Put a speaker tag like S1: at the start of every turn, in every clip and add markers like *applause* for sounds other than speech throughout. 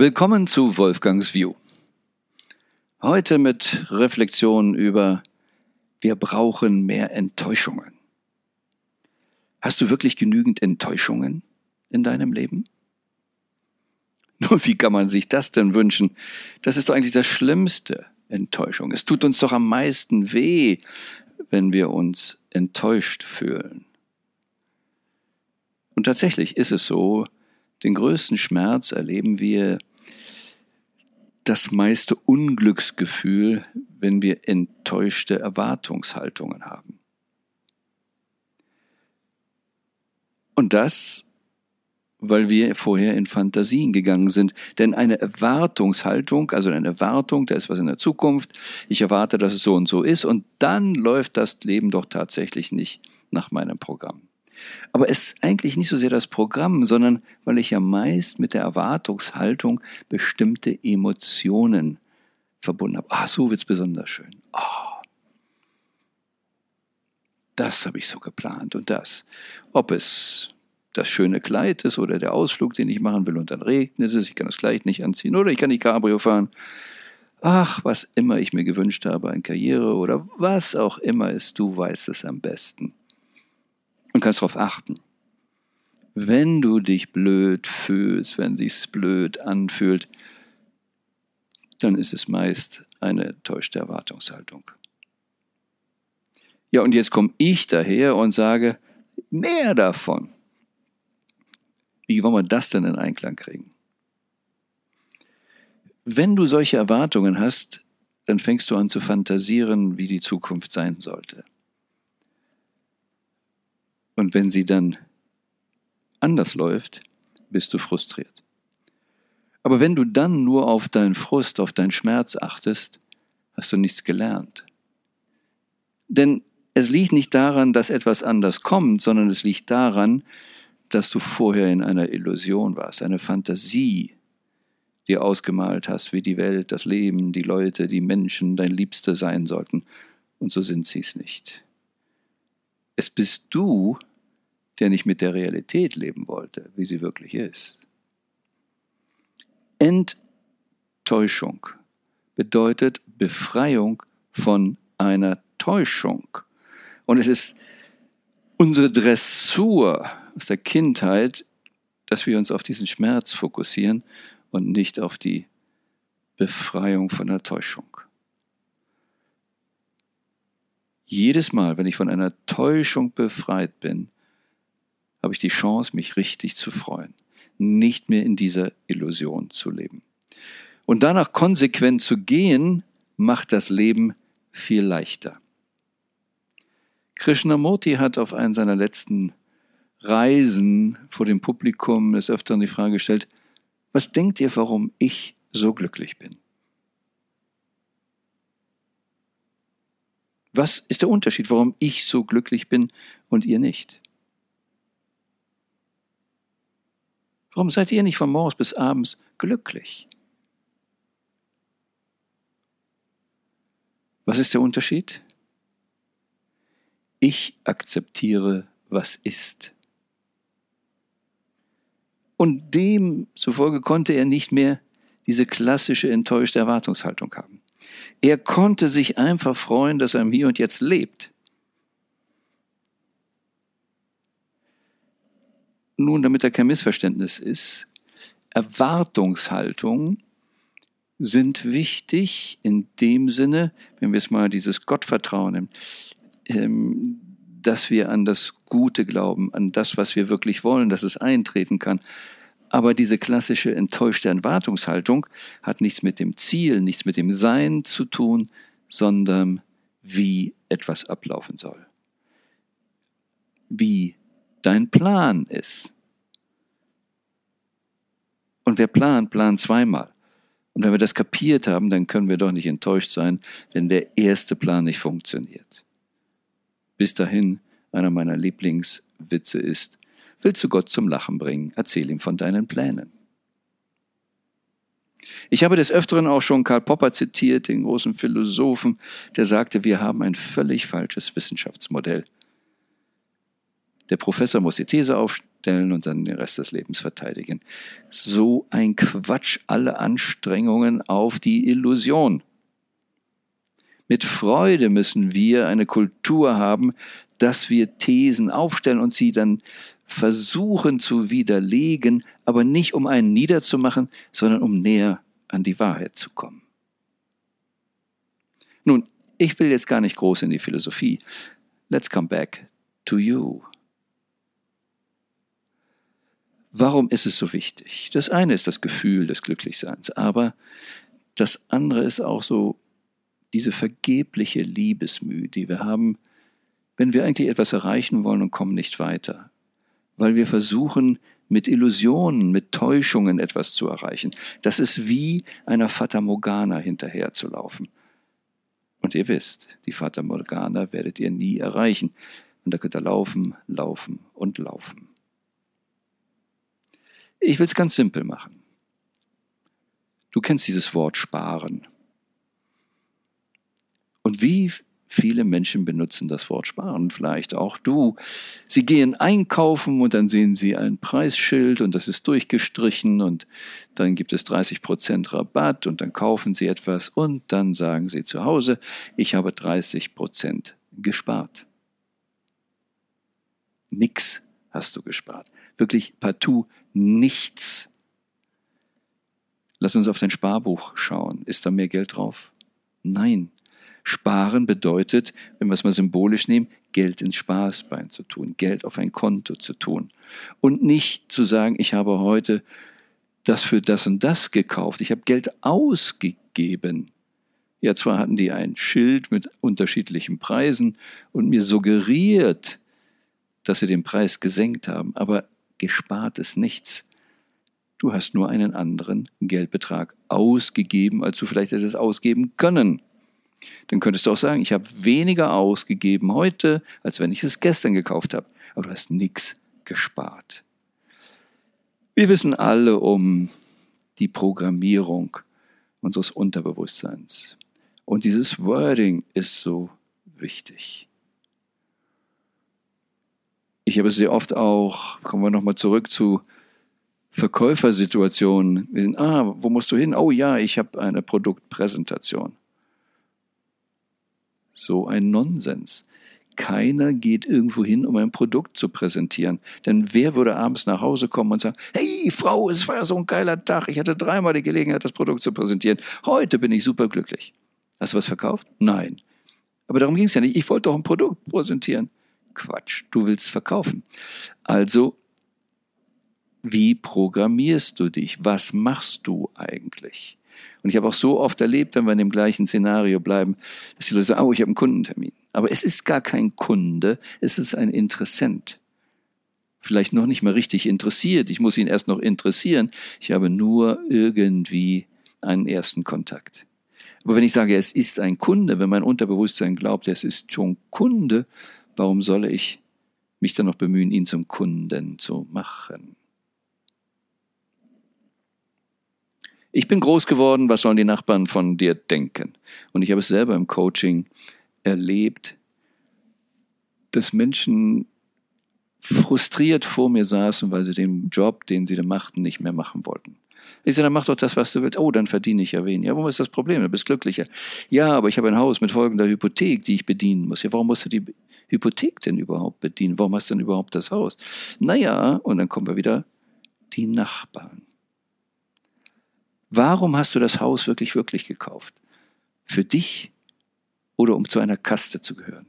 S1: Willkommen zu Wolfgangs View. Heute mit Reflexionen über Wir brauchen mehr Enttäuschungen. Hast du wirklich genügend Enttäuschungen in deinem Leben? *laughs* Nur wie kann man sich das denn wünschen? Das ist doch eigentlich das Schlimmste, Enttäuschung. Es tut uns doch am meisten weh, wenn wir uns enttäuscht fühlen. Und tatsächlich ist es so, den größten Schmerz erleben wir das meiste Unglücksgefühl, wenn wir enttäuschte Erwartungshaltungen haben. Und das, weil wir vorher in Fantasien gegangen sind. Denn eine Erwartungshaltung, also eine Erwartung, da ist was in der Zukunft, ich erwarte, dass es so und so ist, und dann läuft das Leben doch tatsächlich nicht nach meinem Programm. Aber es ist eigentlich nicht so sehr das Programm, sondern weil ich ja meist mit der Erwartungshaltung bestimmte Emotionen verbunden habe. Ah, so wird's besonders schön. Ah, das habe ich so geplant und das. Ob es das schöne Kleid ist oder der Ausflug, den ich machen will und dann regnet es, ich kann das Kleid nicht anziehen oder ich kann die Cabrio fahren. Ach, was immer ich mir gewünscht habe an Karriere oder was auch immer ist, du weißt es am besten und kannst darauf achten. Wenn du dich blöd fühlst, wenn sich's blöd anfühlt, dann ist es meist eine täuschte Erwartungshaltung. Ja, und jetzt komme ich daher und sage, mehr davon. Wie wollen wir das denn in Einklang kriegen? Wenn du solche Erwartungen hast, dann fängst du an zu fantasieren, wie die Zukunft sein sollte. Und wenn sie dann anders läuft, bist du frustriert. Aber wenn du dann nur auf deinen Frust, auf deinen Schmerz achtest, hast du nichts gelernt. Denn es liegt nicht daran, dass etwas anders kommt, sondern es liegt daran, dass du vorher in einer Illusion warst, eine Fantasie, die ausgemalt hast, wie die Welt, das Leben, die Leute, die Menschen dein Liebster sein sollten. Und so sind sie es nicht. Es bist du, der nicht mit der Realität leben wollte, wie sie wirklich ist. Enttäuschung bedeutet Befreiung von einer Täuschung. Und es ist unsere Dressur aus der Kindheit, dass wir uns auf diesen Schmerz fokussieren und nicht auf die Befreiung von der Täuschung. Jedes Mal, wenn ich von einer Täuschung befreit bin, habe ich die Chance, mich richtig zu freuen, nicht mehr in dieser Illusion zu leben. Und danach konsequent zu gehen, macht das Leben viel leichter. Krishnamurti hat auf einen seiner letzten Reisen vor dem Publikum des Öfteren die Frage gestellt, was denkt ihr, warum ich so glücklich bin? Was ist der Unterschied, warum ich so glücklich bin und ihr nicht? Warum seid ihr nicht von morgens bis abends glücklich? Was ist der Unterschied? Ich akzeptiere, was ist. Und demzufolge konnte er nicht mehr diese klassische enttäuschte Erwartungshaltung haben. Er konnte sich einfach freuen, dass er im Hier und Jetzt lebt. Nun, damit da kein Missverständnis ist, Erwartungshaltungen sind wichtig in dem Sinne, wenn wir es mal dieses Gottvertrauen nehmen, ähm, dass wir an das Gute glauben, an das, was wir wirklich wollen, dass es eintreten kann. Aber diese klassische enttäuschte Erwartungshaltung hat nichts mit dem Ziel, nichts mit dem Sein zu tun, sondern wie etwas ablaufen soll. Wie dein Plan ist. Und wer plant, plant zweimal. Und wenn wir das kapiert haben, dann können wir doch nicht enttäuscht sein, wenn der erste Plan nicht funktioniert. Bis dahin, einer meiner Lieblingswitze ist, willst du Gott zum Lachen bringen, erzähl ihm von deinen Plänen. Ich habe des Öfteren auch schon Karl Popper zitiert, den großen Philosophen, der sagte, wir haben ein völlig falsches Wissenschaftsmodell. Der Professor muss die These stellen und dann den Rest des Lebens verteidigen. So ein Quatsch, alle Anstrengungen auf die Illusion. Mit Freude müssen wir eine Kultur haben, dass wir Thesen aufstellen und sie dann versuchen zu widerlegen, aber nicht um einen niederzumachen, sondern um näher an die Wahrheit zu kommen. Nun, ich will jetzt gar nicht groß in die Philosophie. Let's come back to you. Warum ist es so wichtig? Das eine ist das Gefühl des Glücklichseins, aber das andere ist auch so diese vergebliche Liebesmühe, die wir haben, wenn wir eigentlich etwas erreichen wollen und kommen nicht weiter, weil wir versuchen, mit Illusionen, mit Täuschungen etwas zu erreichen. Das ist wie einer Fata Morgana hinterherzulaufen. Und ihr wisst, die Fata Morgana werdet ihr nie erreichen. Und da könnt ihr laufen, laufen und laufen. Ich will es ganz simpel machen. Du kennst dieses Wort sparen. Und wie viele Menschen benutzen das Wort sparen, vielleicht auch du. Sie gehen einkaufen und dann sehen sie ein Preisschild und das ist durchgestrichen und dann gibt es 30 Prozent Rabatt und dann kaufen sie etwas und dann sagen sie zu Hause, ich habe 30 Prozent gespart. Nix hast du gespart. Wirklich partout nichts. Lass uns auf dein Sparbuch schauen. Ist da mehr Geld drauf? Nein. Sparen bedeutet, wenn wir es mal symbolisch nehmen, Geld ins Spaßbein zu tun, Geld auf ein Konto zu tun. Und nicht zu sagen, ich habe heute das für das und das gekauft. Ich habe Geld ausgegeben. Ja, zwar hatten die ein Schild mit unterschiedlichen Preisen und mir suggeriert, dass sie den Preis gesenkt haben, aber gespart ist nichts. Du hast nur einen anderen Geldbetrag ausgegeben, als du vielleicht hättest ausgeben können. Dann könntest du auch sagen, ich habe weniger ausgegeben heute, als wenn ich es gestern gekauft habe. Aber du hast nichts gespart. Wir wissen alle um die Programmierung unseres Unterbewusstseins. Und dieses Wording ist so wichtig. Ich habe sehr oft auch, kommen wir nochmal zurück zu Verkäufersituationen. Wir sind, ah, wo musst du hin? Oh ja, ich habe eine Produktpräsentation. So ein Nonsens. Keiner geht irgendwo hin, um ein Produkt zu präsentieren. Denn wer würde abends nach Hause kommen und sagen, hey Frau, es war ja so ein geiler Tag, ich hatte dreimal die Gelegenheit, das Produkt zu präsentieren. Heute bin ich superglücklich. Hast du was verkauft? Nein. Aber darum ging es ja nicht. Ich wollte doch ein Produkt präsentieren. Quatsch, du willst verkaufen. Also, wie programmierst du dich? Was machst du eigentlich? Und ich habe auch so oft erlebt, wenn wir in dem gleichen Szenario bleiben, dass die Leute sagen, oh, ich habe einen Kundentermin. Aber es ist gar kein Kunde, es ist ein Interessent. Vielleicht noch nicht mal richtig interessiert, ich muss ihn erst noch interessieren. Ich habe nur irgendwie einen ersten Kontakt. Aber wenn ich sage, es ist ein Kunde, wenn mein Unterbewusstsein glaubt, es ist schon Kunde, Warum soll ich mich dann noch bemühen, ihn zum Kunden zu machen? Ich bin groß geworden, was sollen die Nachbarn von dir denken? Und ich habe es selber im Coaching erlebt, dass Menschen frustriert vor mir saßen, weil sie den Job, den sie da machten, nicht mehr machen wollten. Ich sage, dann mach doch das, was du willst. Oh, dann verdiene ich ja weniger. Ja, warum ist das Problem? Du bist glücklicher. Ja, aber ich habe ein Haus mit folgender Hypothek, die ich bedienen muss. Ja, warum musst du die Hypothek denn überhaupt bedienen? Warum hast du denn überhaupt das Haus? Naja, und dann kommen wir wieder, die Nachbarn. Warum hast du das Haus wirklich, wirklich gekauft? Für dich oder um zu einer Kaste zu gehören?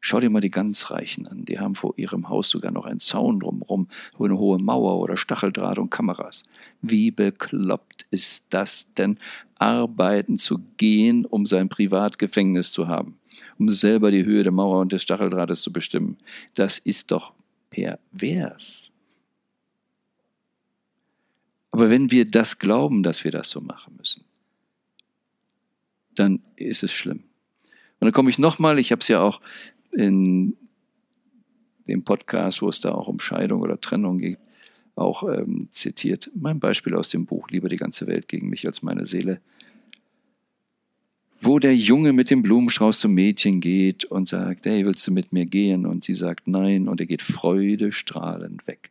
S1: Schau dir mal die ganz Reichen an. Die haben vor ihrem Haus sogar noch einen Zaun drumherum, eine hohe Mauer oder Stacheldraht und Kameras. Wie bekloppt ist das denn, arbeiten zu gehen, um sein Privatgefängnis zu haben? um selber die Höhe der Mauer und des Stacheldrahtes zu bestimmen. Das ist doch pervers. Aber wenn wir das glauben, dass wir das so machen müssen, dann ist es schlimm. Und dann komme ich nochmal, ich habe es ja auch in dem Podcast, wo es da auch um Scheidung oder Trennung geht, auch ähm, zitiert. Mein Beispiel aus dem Buch Lieber die ganze Welt gegen mich als meine Seele wo der Junge mit dem Blumenstrauß zum Mädchen geht und sagt, hey, willst du mit mir gehen? Und sie sagt nein und er geht freudestrahlend weg.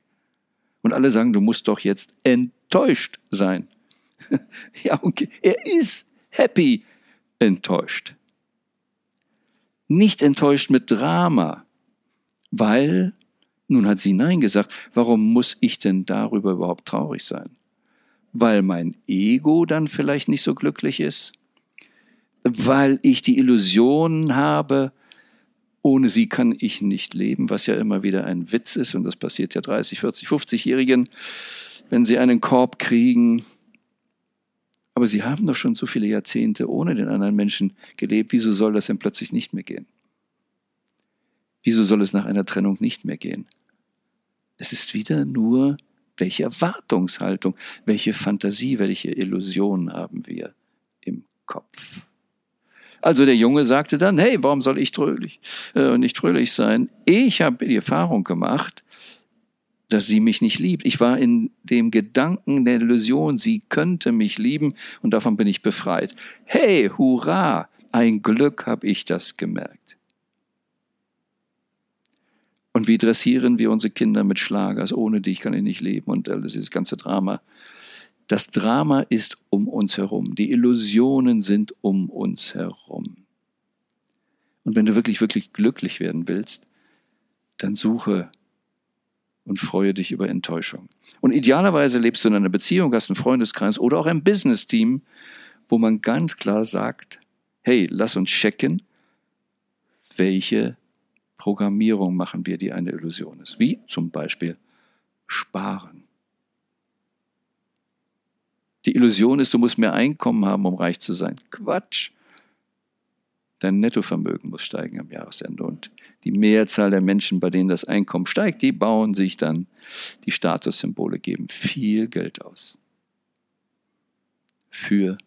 S1: Und alle sagen, du musst doch jetzt enttäuscht sein. *laughs* ja, okay. Er ist happy enttäuscht. Nicht enttäuscht mit Drama, weil, nun hat sie Nein gesagt, warum muss ich denn darüber überhaupt traurig sein? Weil mein Ego dann vielleicht nicht so glücklich ist? Weil ich die Illusion habe, ohne sie kann ich nicht leben, was ja immer wieder ein Witz ist und das passiert ja 30, 40, 50-Jährigen, wenn sie einen Korb kriegen, aber sie haben doch schon so viele Jahrzehnte ohne den anderen Menschen gelebt. Wieso soll das denn plötzlich nicht mehr gehen? Wieso soll es nach einer Trennung nicht mehr gehen? Es ist wieder nur, welche Erwartungshaltung, welche Fantasie, welche Illusion haben wir im Kopf. Also der Junge sagte dann, hey, warum soll ich fröhlich, äh, nicht fröhlich sein? Ich habe die Erfahrung gemacht, dass sie mich nicht liebt. Ich war in dem Gedanken der Illusion, sie könnte mich lieben und davon bin ich befreit. Hey, hurra, ein Glück habe ich das gemerkt. Und wie dressieren wir unsere Kinder mit Schlagers? Ohne dich kann ich nicht leben und alles dieses ganze Drama. Das Drama ist um uns herum. Die Illusionen sind um uns herum. Und wenn du wirklich, wirklich glücklich werden willst, dann suche und freue dich über Enttäuschung. Und idealerweise lebst du in einer Beziehung, hast einen Freundeskreis oder auch ein Business-Team, wo man ganz klar sagt, hey, lass uns checken, welche Programmierung machen wir, die eine Illusion ist. Wie zum Beispiel sparen. Die Illusion ist, du musst mehr Einkommen haben, um reich zu sein. Quatsch. Dein Nettovermögen muss steigen am Jahresende. Und die Mehrzahl der Menschen, bei denen das Einkommen steigt, die bauen sich dann die Statussymbole, geben viel Geld aus. Für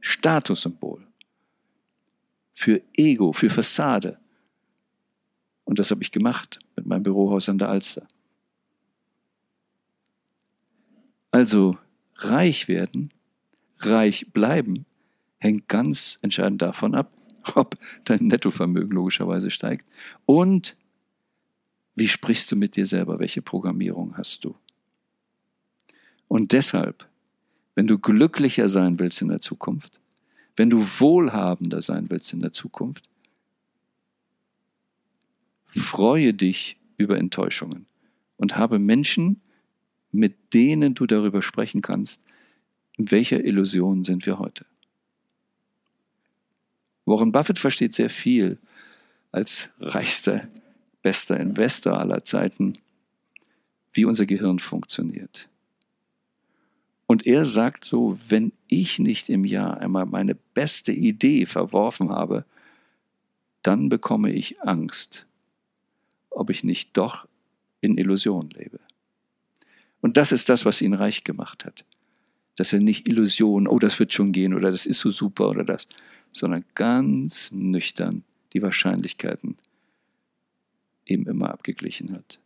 S1: Statussymbol. Für Ego, für Fassade. Und das habe ich gemacht mit meinem Bürohaus an der Alster. Also reich werden, reich bleiben, hängt ganz entscheidend davon ab, *laughs* ob dein Nettovermögen logischerweise steigt und wie sprichst du mit dir selber, welche Programmierung hast du. Und deshalb, wenn du glücklicher sein willst in der Zukunft, wenn du wohlhabender sein willst in der Zukunft, freue dich über Enttäuschungen und habe Menschen, mit denen du darüber sprechen kannst, in welcher Illusion sind wir heute. Warren Buffett versteht sehr viel als reichster, bester Investor aller Zeiten, wie unser Gehirn funktioniert. Und er sagt so, wenn ich nicht im Jahr einmal meine beste Idee verworfen habe, dann bekomme ich Angst, ob ich nicht doch in Illusion lebe. Und das ist das, was ihn reich gemacht hat. Dass er nicht Illusionen, oh, das wird schon gehen oder das ist so super oder das, sondern ganz nüchtern die Wahrscheinlichkeiten eben immer abgeglichen hat.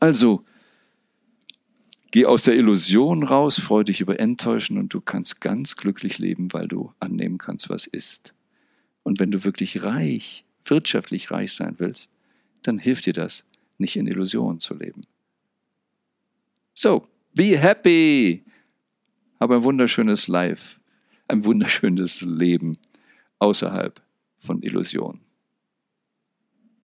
S1: Also, geh aus der Illusion raus, freu dich über Enttäuschen und du kannst ganz glücklich leben, weil du annehmen kannst, was ist. Und wenn du wirklich reich, wirtschaftlich reich sein willst, dann hilft dir das, nicht in Illusionen zu leben. So, be happy! Habe ein wunderschönes Life, ein wunderschönes Leben außerhalb von Illusionen.